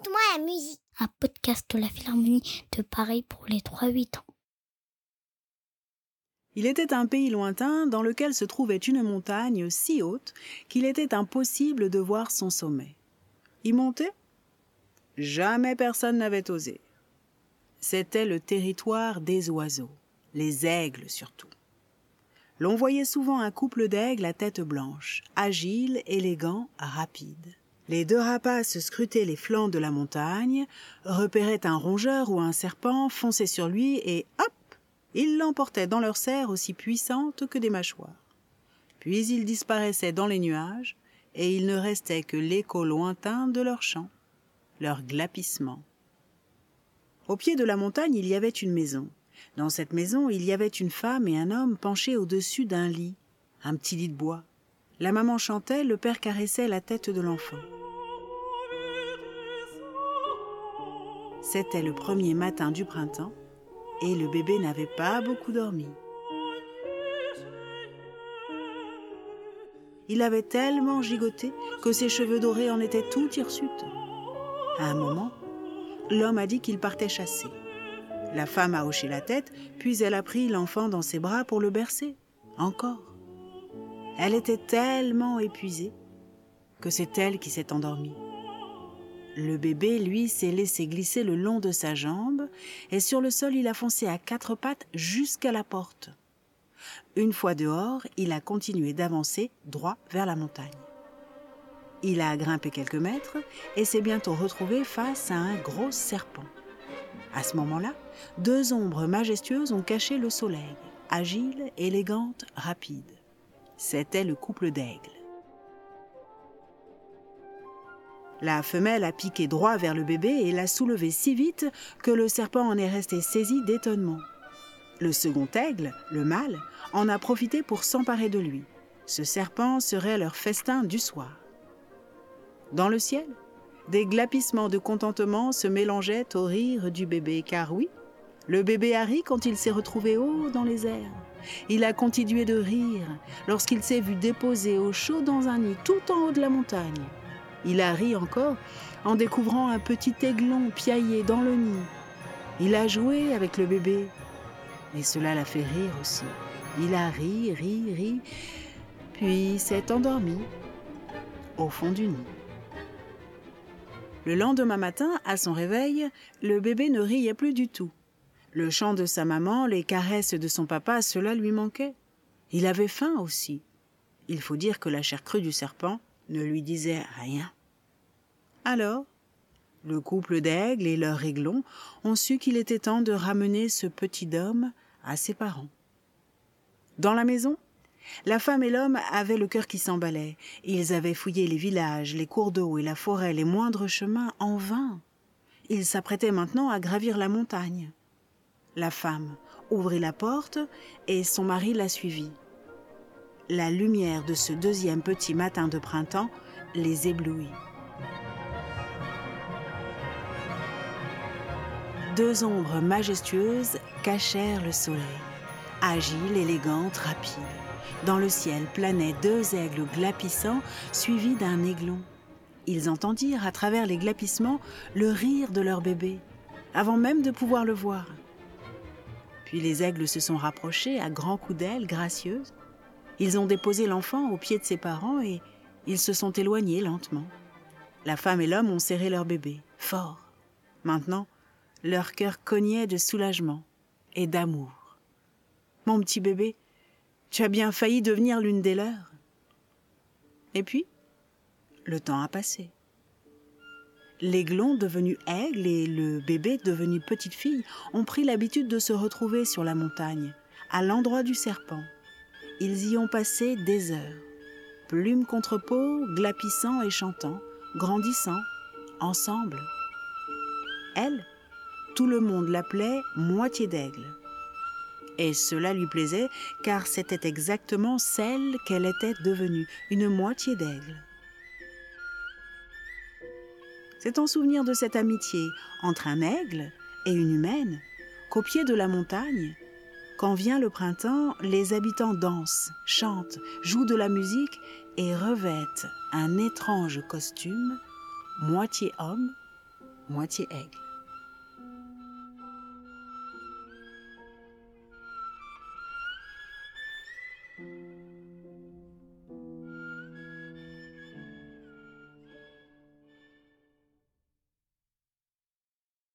Raconte-moi la musique. Un podcast de la Philharmonie de Paris pour les 3-8 ans. Il était un pays lointain dans lequel se trouvait une montagne si haute qu'il était impossible de voir son sommet. Y monter Jamais personne n'avait osé. C'était le territoire des oiseaux, les aigles surtout. L'on voyait souvent un couple d'aigles à tête blanche, agile, élégant, rapide. Les deux rapaces scrutaient les flancs de la montagne, repéraient un rongeur ou un serpent, fonçaient sur lui et hop Ils l'emportaient dans leurs serres aussi puissantes que des mâchoires. Puis ils disparaissaient dans les nuages, et il ne restait que l'écho lointain de leur chant, leur glapissement. Au pied de la montagne, il y avait une maison. Dans cette maison, il y avait une femme et un homme penchés au-dessus d'un lit, un petit lit de bois. La maman chantait, le père caressait la tête de l'enfant. C'était le premier matin du printemps et le bébé n'avait pas beaucoup dormi. Il avait tellement gigoté que ses cheveux dorés en étaient tout hirsutes. À un moment, l'homme a dit qu'il partait chasser. La femme a hoché la tête, puis elle a pris l'enfant dans ses bras pour le bercer. Encore. Elle était tellement épuisée que c'est elle qui s'est endormie. Le bébé, lui, s'est laissé glisser le long de sa jambe, et sur le sol il a foncé à quatre pattes jusqu'à la porte. Une fois dehors, il a continué d'avancer droit vers la montagne. Il a grimpé quelques mètres et s'est bientôt retrouvé face à un gros serpent. À ce moment-là, deux ombres majestueuses ont caché le soleil, agiles, élégantes, rapides. C'était le couple d'aigles. La femelle a piqué droit vers le bébé et l'a soulevé si vite que le serpent en est resté saisi d'étonnement. Le second aigle, le mâle, en a profité pour s'emparer de lui. Ce serpent serait leur festin du soir. Dans le ciel, des glapissements de contentement se mélangeaient au rire du bébé, car oui, le bébé a ri quand il s'est retrouvé haut dans les airs. Il a continué de rire lorsqu'il s'est vu déposé au chaud dans un nid tout en haut de la montagne. Il a ri encore en découvrant un petit aiglon piaillé dans le nid. Il a joué avec le bébé et cela l'a fait rire aussi. Il a ri, ri, ri, puis s'est endormi au fond du nid. Le lendemain matin, à son réveil, le bébé ne riait plus du tout. Le chant de sa maman, les caresses de son papa, cela lui manquait. Il avait faim aussi. Il faut dire que la chair crue du serpent ne lui disait rien. Alors, le couple d'aigles et leurs aiglons ont su qu'il était temps de ramener ce petit homme à ses parents. Dans la maison, la femme et l'homme avaient le cœur qui s'emballait. Ils avaient fouillé les villages, les cours d'eau et la forêt, les moindres chemins en vain. Ils s'apprêtaient maintenant à gravir la montagne. La femme ouvrit la porte et son mari la suivit. La lumière de ce deuxième petit matin de printemps les éblouit. Deux ombres majestueuses cachèrent le soleil, agiles, élégantes, rapides. Dans le ciel planaient deux aigles glapissants suivis d'un aiglon. Ils entendirent à travers les glapissements le rire de leur bébé, avant même de pouvoir le voir. Puis les aigles se sont rapprochés à grands coups d'ailes gracieuses. Ils ont déposé l'enfant au pied de ses parents et ils se sont éloignés lentement. La femme et l'homme ont serré leur bébé, fort. Maintenant, leur cœur cognait de soulagement et d'amour. Mon petit bébé, tu as bien failli devenir l'une des leurs. Et puis, le temps a passé. L'aiglon devenu aigle et le bébé devenu petite fille ont pris l'habitude de se retrouver sur la montagne, à l'endroit du serpent. Ils y ont passé des heures, plume contre peau, glapissant et chantant, grandissant, ensemble. Elle, tout le monde l'appelait moitié d'aigle. Et cela lui plaisait car c'était exactement celle qu'elle était devenue, une moitié d'aigle. C'est en souvenir de cette amitié entre un aigle et une humaine qu'au pied de la montagne, quand vient le printemps, les habitants dansent, chantent, jouent de la musique et revêtent un étrange costume, moitié homme, moitié aigle.